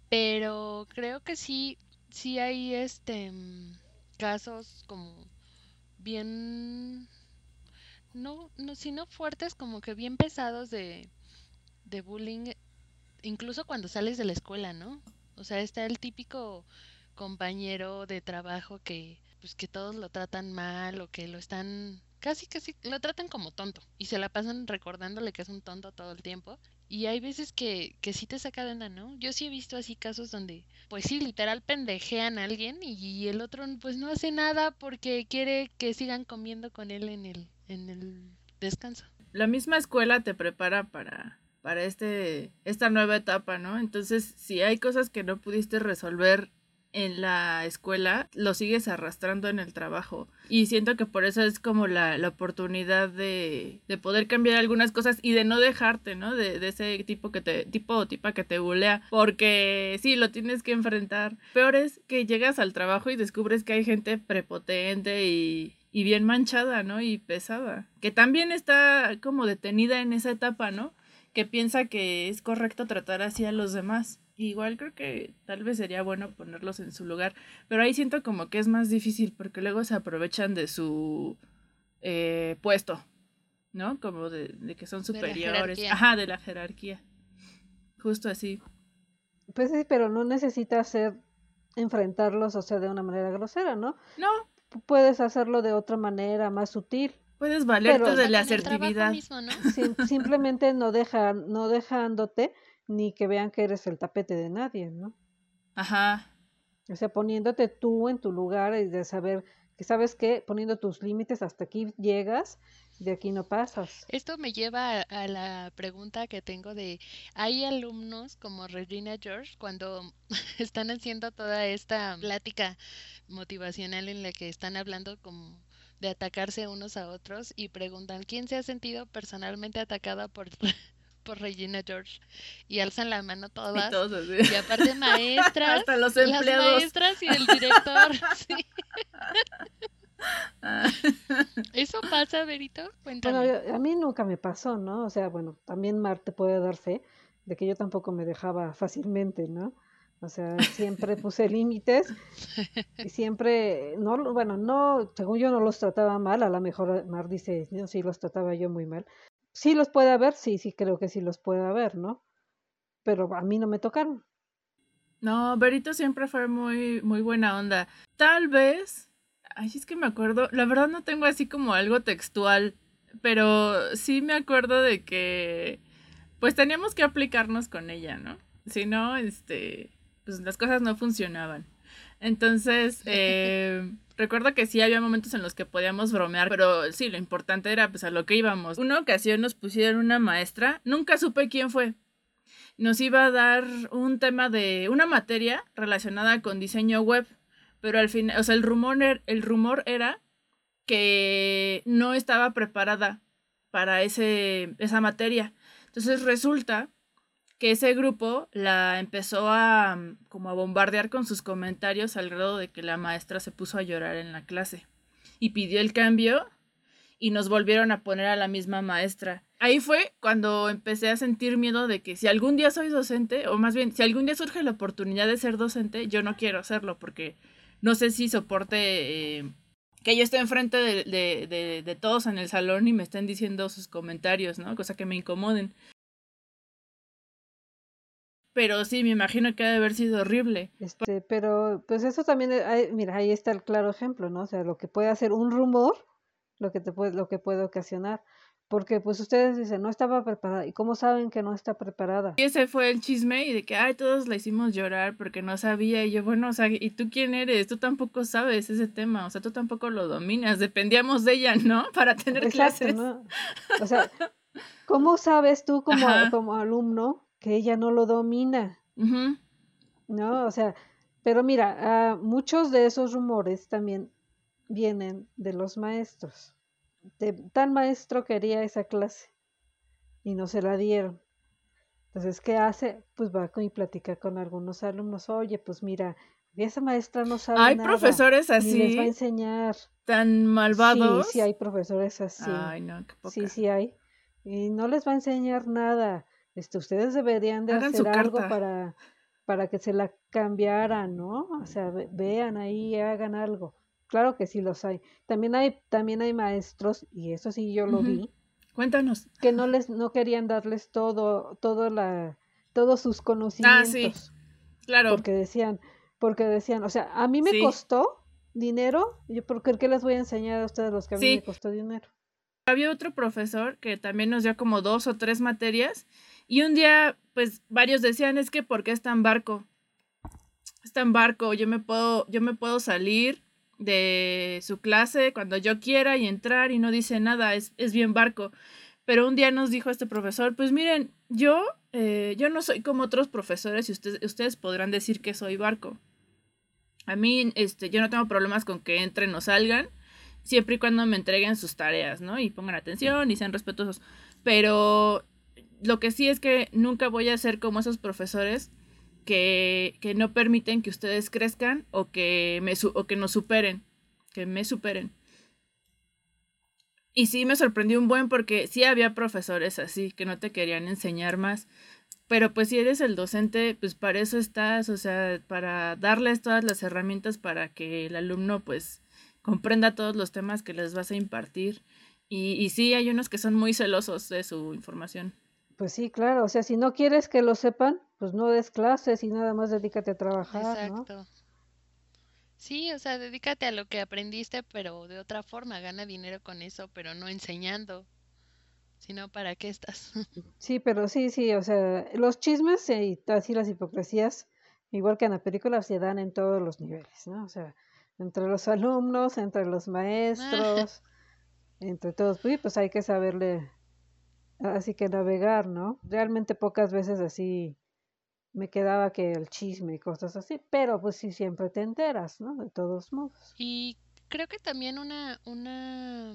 pero creo que sí, sí hay este mm, casos como bien no, no, sino fuertes, como que bien pesados de, de bullying, incluso cuando sales de la escuela, ¿no? O sea, está el típico compañero de trabajo que, pues que todos lo tratan mal o que lo están, casi casi lo tratan como tonto y se la pasan recordándole que es un tonto todo el tiempo y hay veces que, que sí te saca de onda, ¿no? Yo sí he visto así casos donde, pues sí, literal pendejean a alguien y, el otro pues no hace nada porque quiere que sigan comiendo con él en el, en el descanso. La misma escuela te prepara para, para este, esta nueva etapa, ¿no? Entonces, si hay cosas que no pudiste resolver en la escuela, lo sigues arrastrando en el trabajo. Y siento que por eso es como la, la oportunidad de, de, poder cambiar algunas cosas y de no dejarte, ¿no? De, de, ese tipo que te, tipo o tipa que te bulea. Porque sí, lo tienes que enfrentar. Peor es que llegas al trabajo y descubres que hay gente prepotente y, y bien manchada, ¿no? Y pesada. Que también está como detenida en esa etapa, ¿no? Que piensa que es correcto tratar así a los demás. Igual creo que tal vez sería bueno ponerlos en su lugar, pero ahí siento como que es más difícil porque luego se aprovechan de su eh, puesto, ¿no? Como de, de que son superiores. Ajá, de la jerarquía. Justo así. Pues sí, pero no necesita hacer enfrentarlos, o sea, de una manera grosera, ¿no? No. Puedes hacerlo de otra manera, más sutil. Puedes valerte de la asertividad. Mismo, ¿no? simplemente no deja, no dejándote ni que vean que eres el tapete de nadie, ¿no? Ajá. O sea, poniéndote tú en tu lugar y de saber que sabes que poniendo tus límites hasta aquí llegas de aquí no pasas. Esto me lleva a, la pregunta que tengo de, ¿hay alumnos como Regina George cuando están haciendo toda esta plática motivacional en la que están hablando como de atacarse unos a otros y preguntan, ¿quién se ha sentido personalmente atacada por por Regina George y alzan la mano todas y, aparte maestras hasta los empleados las maestras y el director sí. ¿Eso pasa, Berito? Cuéntame. Bueno, a mí nunca me pasó, ¿no? O sea, bueno, también Marte puede dar fe de que yo tampoco me dejaba fácilmente, ¿no? O sea, siempre puse límites y siempre, no, bueno, no, según yo no los trataba mal, a lo mejor Mar dice, no, sí los trataba yo muy mal. Sí los puede haber, sí, sí creo que sí los puede haber, ¿no? Pero a mí no me tocaron. No, Berito siempre fue muy, muy buena onda. Tal vez Ay, es que me acuerdo, la verdad no tengo así como algo textual, pero sí me acuerdo de que pues teníamos que aplicarnos con ella, ¿no? Si no, este, pues las cosas no funcionaban. Entonces, eh, recuerdo que sí había momentos en los que podíamos bromear, pero sí, lo importante era pues a lo que íbamos. Una ocasión nos pusieron una maestra, nunca supe quién fue. Nos iba a dar un tema de una materia relacionada con diseño web pero al final, o sea, el rumor, er, el rumor era que no estaba preparada para ese, esa materia. Entonces resulta que ese grupo la empezó a como a bombardear con sus comentarios al grado de que la maestra se puso a llorar en la clase y pidió el cambio y nos volvieron a poner a la misma maestra. Ahí fue cuando empecé a sentir miedo de que si algún día soy docente, o más bien, si algún día surge la oportunidad de ser docente, yo no quiero hacerlo porque no sé si soporte eh, que yo esté enfrente de, de, de, todos en el salón y me estén diciendo sus comentarios, ¿no? Cosa que me incomoden. Pero sí, me imagino que ha de haber sido horrible. Este, pero pues eso también, hay, mira, ahí está el claro ejemplo, ¿no? O sea, lo que puede hacer un rumor, lo que te puede, lo que puede ocasionar. Porque pues ustedes dicen, no estaba preparada. ¿Y cómo saben que no está preparada? Y ese fue el chisme y de que, ay, todos la hicimos llorar porque no sabía. Y yo, bueno, o sea, ¿y tú quién eres? Tú tampoco sabes ese tema, o sea, tú tampoco lo dominas. Dependíamos de ella, ¿no? Para tener clases. ¿no? O sea, ¿cómo sabes tú como, como alumno que ella no lo domina? ¿No? O sea, pero mira, uh, muchos de esos rumores también vienen de los maestros tal maestro quería esa clase y no se la dieron. Entonces, ¿qué hace? Pues va y platica con algunos alumnos. Oye, pues mira, esa maestra no sabe hay nada. Profesores así. les va a enseñar. Tan malvados. Sí, sí hay profesores así. Ay, no, qué poca. Sí, sí hay. Y no les va a enseñar nada. Este, ustedes deberían de hacer algo para, para que se la cambiaran, ¿no? O sea, vean ahí, hagan algo. Claro que sí los hay. También hay, también hay maestros, y eso sí yo lo vi. Cuéntanos. Que no les, no querían darles todo, todo la, todos sus conocimientos. Ah, sí. Claro. Porque decían, porque decían, o sea, a mí me costó dinero, yo porque qué les voy a enseñar a ustedes los que a mí me costó dinero. Había otro profesor que también nos dio como dos o tres materias y un día, pues varios decían, es que porque está en barco. Está en barco, yo me puedo, yo me puedo salir de su clase cuando yo quiera y entrar y no dice nada, es, es bien barco. Pero un día nos dijo este profesor, pues miren, yo, eh, yo no soy como otros profesores y ustedes, ustedes podrán decir que soy barco. A mí, este, yo no tengo problemas con que entren o salgan, siempre y cuando me entreguen sus tareas, ¿no? Y pongan atención y sean respetuosos. Pero lo que sí es que nunca voy a ser como esos profesores que, que no permiten que ustedes crezcan o que, me, o que nos superen, que me superen. Y sí me sorprendió un buen porque sí había profesores así que no te querían enseñar más. Pero pues si eres el docente, pues para eso estás, o sea, para darles todas las herramientas para que el alumno pues comprenda todos los temas que les vas a impartir. Y, y sí, hay unos que son muy celosos de su información. Pues sí, claro, o sea, si no quieres que lo sepan, pues no des clases y nada más dedícate a trabajar, Exacto. Sí, o sea, dedícate a lo que aprendiste, pero de otra forma, gana dinero con eso, pero no enseñando. Sino, ¿para qué estás? sí, pero sí, sí, o sea, los chismes y así las hipocresías igual que en la película, se dan en todos los niveles, ¿no? O sea, entre los alumnos, entre los maestros, entre todos, pues, pues hay que saberle, así que navegar, ¿no? Realmente pocas veces así me quedaba que el chisme y cosas así, pero pues sí siempre te enteras, ¿no? De todos modos. Y creo que también una, una,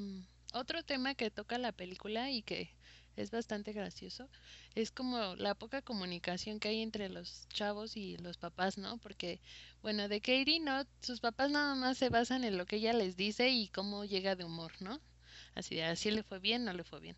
otro tema que toca la película y que es bastante gracioso, es como la poca comunicación que hay entre los chavos y los papás, ¿no? Porque, bueno, de Katie, ¿no? Sus papás nada más se basan en lo que ella les dice y cómo llega de humor, ¿no? Así de, así le fue bien, no le fue bien.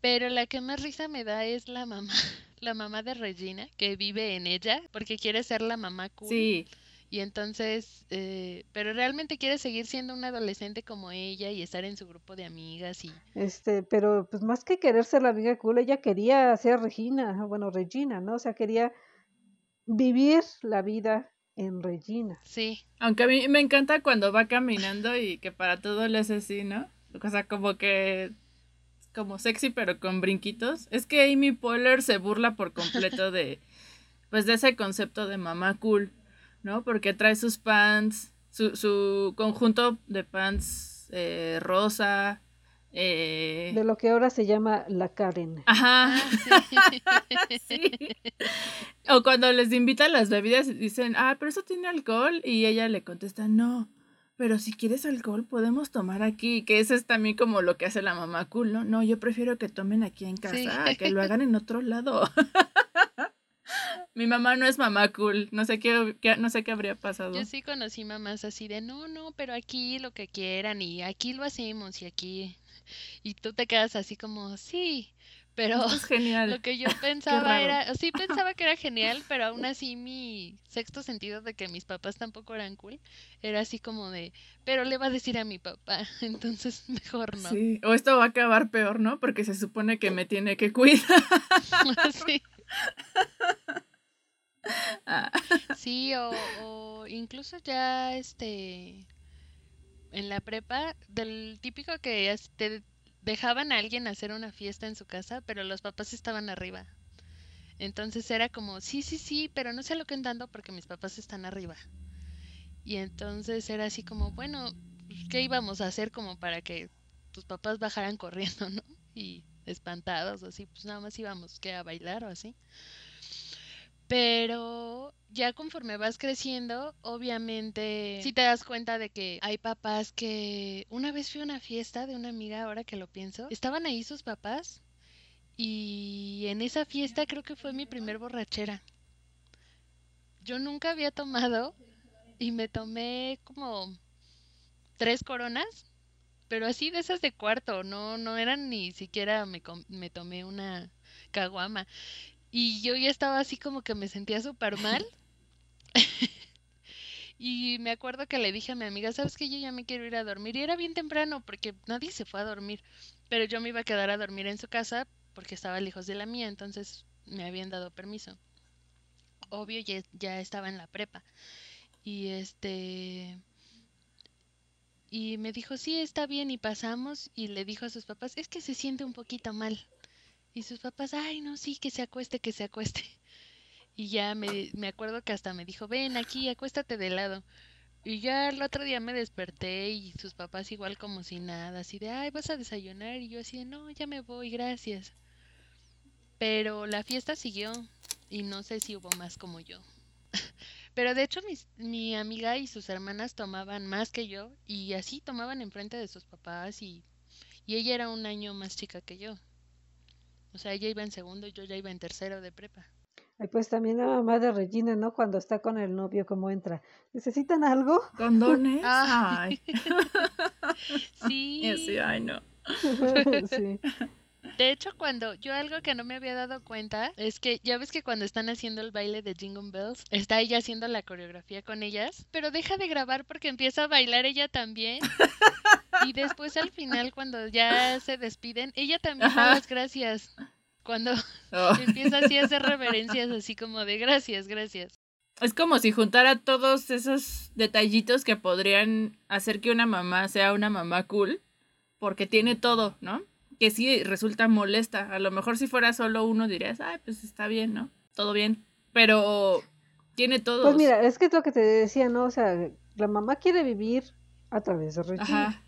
Pero la que más risa me da es la mamá, la mamá de Regina, que vive en ella, porque quiere ser la mamá cool. Sí. Y entonces, eh, pero realmente quiere seguir siendo una adolescente como ella y estar en su grupo de amigas y... Este, pero pues más que querer ser la amiga cool, ella quería ser Regina, bueno, Regina, ¿no? O sea, quería vivir la vida en Regina. Sí. Aunque a mí me encanta cuando va caminando y que para todo le hace así, ¿no? O sea, como que como sexy pero con brinquitos. Es que Amy Poehler se burla por completo de pues de ese concepto de mamá cool, ¿no? Porque trae sus pants, su, su conjunto de pants eh, rosa, eh... De lo que ahora se llama la Karen. Ajá. sí. O cuando les invitan las bebidas y dicen, ah, pero eso tiene alcohol. Y ella le contesta, no, pero si quieres alcohol podemos tomar aquí, que eso es también como lo que hace la mamá cool, ¿no? No, yo prefiero que tomen aquí en casa, que lo hagan en otro lado. Mi mamá no es mamá cool, no sé qué, no sé qué habría pasado. Yo sí conocí mamás así de, no, no, pero aquí lo que quieran y aquí lo hacemos y aquí. Y tú te quedas así como, sí, pero es genial. lo que yo pensaba era, sí pensaba que era genial, pero aún así mi sexto sentido de que mis papás tampoco eran cool, era así como de, pero le va a decir a mi papá, entonces mejor no. Sí, o esto va a acabar peor, ¿no? Porque se supone que me tiene que cuidar. sí. Sí, o, o incluso ya este en la prepa, del típico que te dejaban a alguien hacer una fiesta en su casa, pero los papás estaban arriba. Entonces era como, sí, sí, sí, pero no sé lo dando porque mis papás están arriba. Y entonces era así como, bueno, ¿qué íbamos a hacer como para que tus papás bajaran corriendo, ¿no? Y espantados, así, pues nada más íbamos que a bailar o así. Pero ya conforme vas creciendo, obviamente si te das cuenta de que hay papás que una vez fui a una fiesta de una amiga, ahora que lo pienso, estaban ahí sus papás y en esa fiesta creo que fue mi primer borrachera. Yo nunca había tomado y me tomé como tres coronas, pero así de esas de cuarto, no no eran ni siquiera me, me tomé una caguama. Y yo ya estaba así como que me sentía súper mal. y me acuerdo que le dije a mi amiga, ¿sabes qué? Yo ya me quiero ir a dormir. Y era bien temprano porque nadie se fue a dormir. Pero yo me iba a quedar a dormir en su casa porque estaba lejos de la mía, entonces me habían dado permiso. Obvio, ya, ya estaba en la prepa. Y este... Y me dijo, sí, está bien, y pasamos, y le dijo a sus papás, es que se siente un poquito mal. Y sus papás, ay, no, sí, que se acueste, que se acueste. Y ya me, me acuerdo que hasta me dijo, ven aquí, acuéstate de lado. Y ya el otro día me desperté y sus papás igual como si nada, así de, ay, vas a desayunar. Y yo así de, no, ya me voy, gracias. Pero la fiesta siguió y no sé si hubo más como yo. Pero de hecho mis, mi amiga y sus hermanas tomaban más que yo y así tomaban enfrente de sus papás y, y ella era un año más chica que yo. O sea, ella iba en segundo y yo ya iba en tercero de prepa. Ay, pues también la mamá de Regina, ¿no? Cuando está con el novio, ¿cómo entra? ¿Necesitan algo? ¿Condones? Ay. sí. Sí, ay, no. sí. De hecho, cuando yo algo que no me había dado cuenta es que ya ves que cuando están haciendo el baile de Jingle Bells, está ella haciendo la coreografía con ellas, pero deja de grabar porque empieza a bailar ella también. Y después al final, cuando ya se despiden, ella también da las gracias. Cuando Oh. empieza así a hacer reverencias, así como de gracias, gracias. Es como si juntara todos esos detallitos que podrían hacer que una mamá sea una mamá cool, porque tiene todo, ¿no? Que sí resulta molesta. A lo mejor si fuera solo uno dirías, ay, pues está bien, ¿no? Todo bien. Pero Tiene todo. Pues mira, es que es lo que te decía, ¿no? O sea, la mamá quiere vivir a través de Regina. Ajá.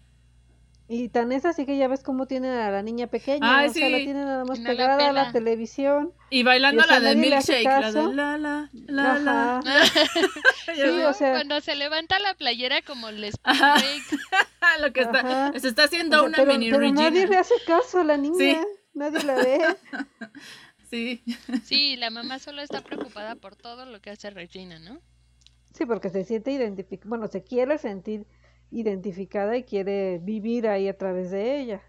Y tan es así que ya ves cómo tienen a la niña pequeña. Ay, o sea, la sí. tienen nada más la pegada a la televisión. Y bailando Y, o sea, la de milkshake, la de la la la la. Sí, o sea, Cuando se levanta la playera como break. lo que está, Ajá. se está haciendo o sea, una pero, mini pero Regina. nadie le hace caso a la niña. Sí. Nadie la ve. Sí. Sí, la mamá solo está preocupada por todo lo que hace Regina, ¿no? Sí, porque se siente identificada. Bueno, se quiere sentir identificada y quiere vivir ahí a través de ella.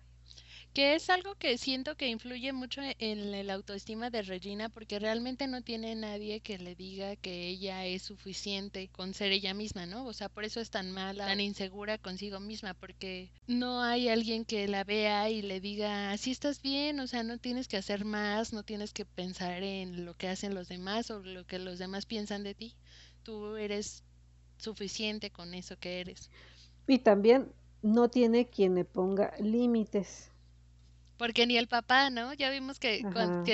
Que es algo que siento que influye mucho e- en el autoestima de Regina porque realmente no tiene nadie que le diga que ella es suficiente con ser ella misma, ¿no? O sea, por eso es tan mala, tan insegura consigo misma porque no hay alguien que la vea y le diga, así estás bien, o sea, no tienes que hacer más, no tienes que pensar en lo que hacen los demás o lo que los demás piensan de ti. Tú eres suficiente con eso que eres. Y también no tiene quien le ponga límites. Porque ni el papá, ¿no? Ya vimos que,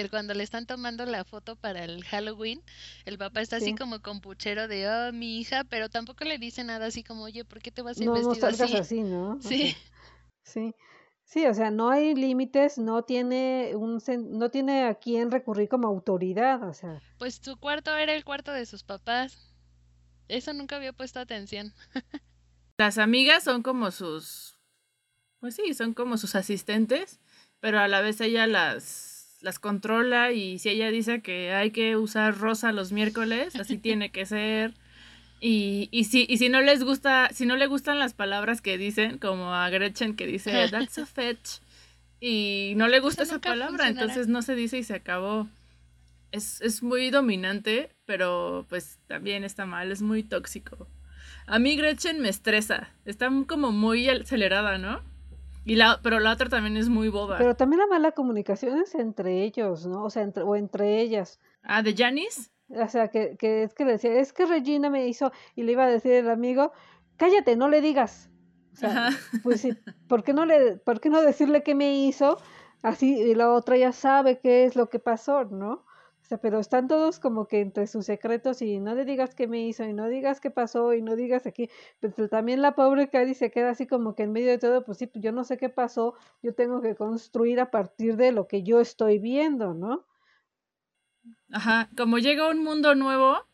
cuando le están tomando la foto para el Halloween, el papá está así Sí. como con puchero de, oh, mi hija, pero tampoco le dice nada así como, oye, ¿por qué te vas a ir No, no vestido salgas así? así, ¿no? Sí. sí. Sí, o sea, no hay límites, no tiene un no tiene a quién recurrir como autoridad, o sea, Pues su cuarto era el cuarto de sus papás. Eso nunca había puesto atención. Las amigas son como sus, pues sí, son como sus asistentes, pero a la vez ella las, las controla y si ella dice que hay que usar rosa los miércoles, así tiene que ser. Y, y, si, y si no les gusta, si no le gustan las palabras que dicen, como a Gretchen que dice that's a fetch, y no le gusta Eso esa palabra, funcionará. entonces no se dice y se acabó. Es, es muy dominante, pero pues también está mal, es muy tóxico. A mí Gretchen me estresa. Está como muy acelerada, ¿no? Y la, pero la otra también es muy boba. pero también la mala comunicación es entre ellos, ¿no? O sea, entre, o entre ellas. Ah, ¿de Janice? O sea, que, que es que le decía, es que Regina me hizo, y le iba a decir el amigo, cállate, no le digas. O sea, Ajá. pues sí, ¿por qué no le, por qué no decirle qué me hizo? Así, y la otra ya sabe qué es lo que pasó, ¿no? O sea, pero están todos como que entre sus secretos y no le digas qué me hizo y no digas qué pasó y no digas aquí. Pero también la pobre Cady se queda así como que en medio de todo, pues sí, pues yo no sé qué pasó, yo tengo que construir a partir de lo que yo estoy viendo, ¿no? Ajá. Como llega un mundo nuevo,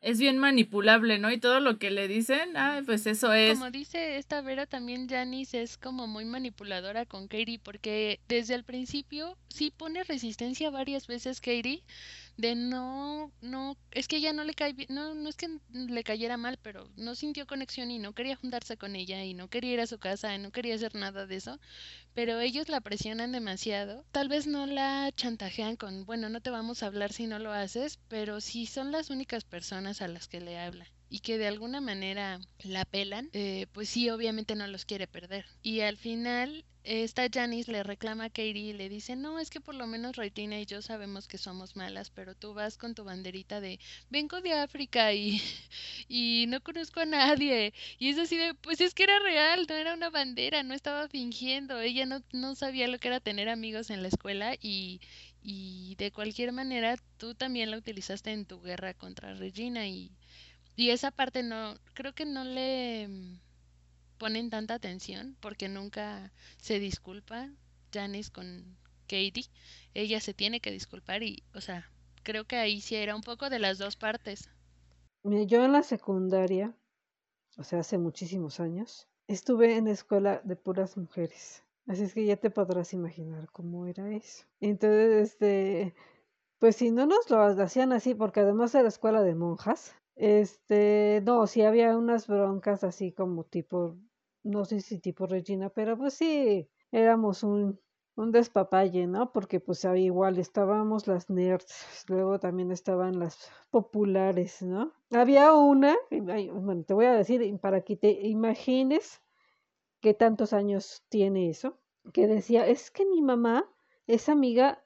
es bien manipulable, ¿no? Y todo lo que le dicen, ah, pues eso es. Como dice esta Vera, también Janice es como muy manipuladora con Katie, porque desde el principio sí pone resistencia varias veces Katie de no, no, es que ella no le cae no, no es que le cayera mal, pero no sintió conexión y no quería juntarse con ella y no quería ir a su casa y no quería hacer nada de eso, pero ellos la presionan demasiado. Tal vez no la chantajean con, bueno, no te vamos a hablar si no lo haces, pero si son las únicas personas a las que le habla y que de alguna manera la pelan, eh, pues sí, obviamente no los quiere perder. Y al final, esta Janice le reclama a Katie y le dice, no, es que por lo menos Regina y yo sabemos que somos malas, pero tú vas con tu banderita de, vengo de África y, y no conozco a nadie. Y es así de, pues es que era real, no era una bandera, no estaba fingiendo. Ella no, no sabía lo que era tener amigos en la escuela y, y de cualquier manera tú también la utilizaste en tu guerra contra Regina y, y esa parte no, creo que no le mm, ponen tanta atención porque nunca se disculpa Janice con Katie. Ella se tiene que disculpar y, o sea, creo que ahí sí era un poco de las dos partes. Yo en la secundaria, o sea, hace muchísimos años, estuve en escuela de puras mujeres. Así es que ya te podrás imaginar cómo era eso. Entonces, este, pues si no nos lo hacían así, porque además era escuela de monjas, este, no, sí había unas broncas así como tipo, no sé si tipo Regina, pero pues sí, éramos un, un despapalle, ¿no? Porque pues ahí igual estábamos las nerds, luego también estaban las populares, ¿no? Había una, bueno, te voy a decir para que te imagines qué tantos años tiene eso, que decía, es que mi mamá es amiga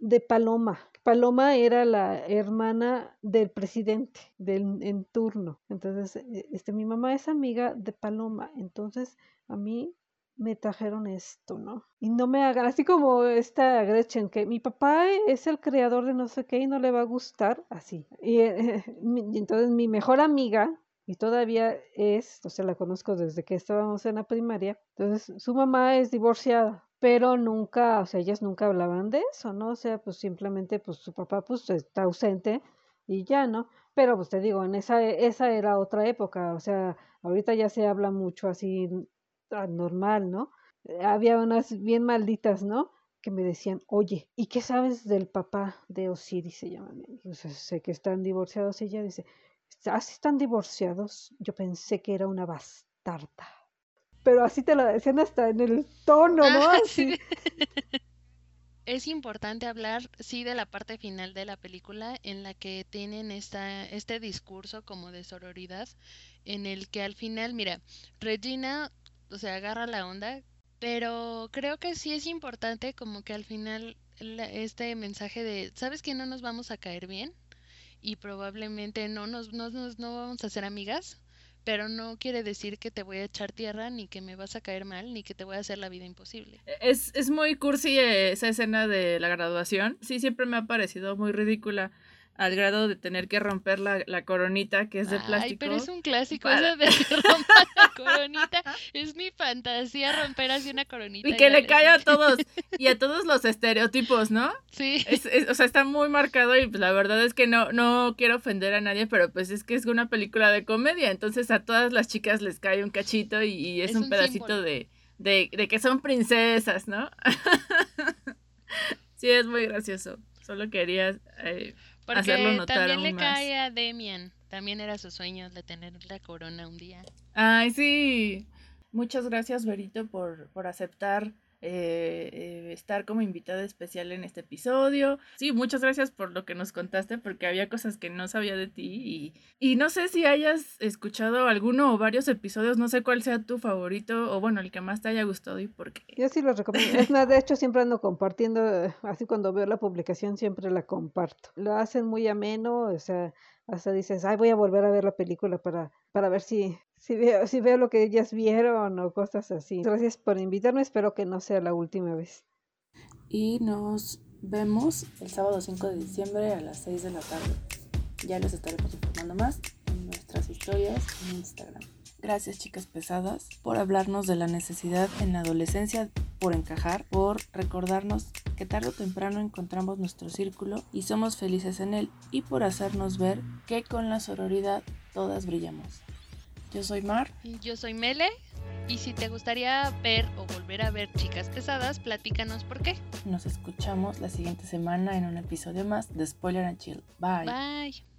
de Paloma. Paloma era la hermana del presidente del en turno. Entonces, eh, este, mi mamá es amiga de Paloma. Entonces, a mí me trajeron esto, ¿no? Y no me hagan, así como esta Gretchen, que mi papá es el creador de no sé qué y no le va a gustar, así. Y, eh, y entonces mi mejor amiga, y todavía es, o sea, la conozco desde que estábamos en la primaria, entonces su mamá es divorciada, pero nunca, o sea, ellas nunca hablaban de eso, ¿no? O sea, pues simplemente, pues su papá, pues está ausente y ya, ¿no? Pero pues te digo, en esa, esa era otra época, o sea, ahorita ya se habla mucho así normal, ¿no? Había unas bien malditas, ¿no? Que me decían, oye, ¿y qué sabes del papá de Osiris? Se llama. O sé que están divorciados. Ella dice, ¿así están divorciados? Yo pensé que era una bastarda. Pero así te lo decían hasta en el tono, ¿no? Ah, sí. es importante hablar, sí, de la parte final de la película en la que tienen esta, este discurso como de sororidad, en el que al final, mira, Regina o sea, agarra la onda, pero creo que sí es importante como que al final este mensaje de, ¿sabes que no nos vamos a caer bien? Y probablemente no nos, no, no vamos a ser amigas, pero no quiere decir que te voy a echar tierra, ni que me vas a caer mal, ni que te voy a hacer la vida imposible. Es, es muy cursi esa escena de la graduación. Sí, siempre me ha parecido muy ridícula al grado de tener que romper la, la coronita que es de plástico. Ay, pero es un clásico eso de que rompa la coronita. Es mi fantasía romper así una coronita. Y que le cae a todos, y a todos los estereotipos, ¿no? Sí. o sea, está muy marcado y pues la verdad es que no, no quiero ofender a nadie, pero pues es que es una película de comedia, entonces a todas las chicas les cae un cachito y, es, un, pedacito de, de, de que son princesas, ¿no? sí, es muy gracioso. Solo quería eh, porque también le cae a Demian. También era su sueño de tener la corona un día. Ay, sí. Muchas gracias, Berito, por, por aceptar eh, eh, estar como invitada especial en este episodio. Sí, muchas gracias por lo que nos contaste, porque había cosas que no sabía de ti y, no sé si hayas escuchado alguno o varios episodios, no sé cuál sea tu favorito o bueno, el que más te haya gustado y por qué. Yo sí los recomiendo. Es más, de hecho, siempre ando compartiendo, así cuando veo la publicación siempre la comparto. Lo hacen muy ameno, o sea, hasta dices, ay, voy a volver a ver la película para, para ver si, si veo, si veo lo que ellas vieron o cosas así. Gracias por invitarme, espero que no sea la última vez. Y nos vemos el sábado 5 de diciembre a las 6 de la tarde. Ya les estaremos informando más en nuestras historias en Instagram. Gracias chicas pesadas por hablarnos de la necesidad en la adolescencia por encajar, por recordarnos que tarde o temprano encontramos nuestro círculo y somos felices en él y por hacernos ver que con la sororidad todas brillamos. Yo soy Mar. Yo soy Mele. Y si te gustaría ver o volver a ver Chicas Pesadas, platícanos por qué. Nos escuchamos la siguiente semana en un episodio más de Spoiler and Chill. Bye. Bye.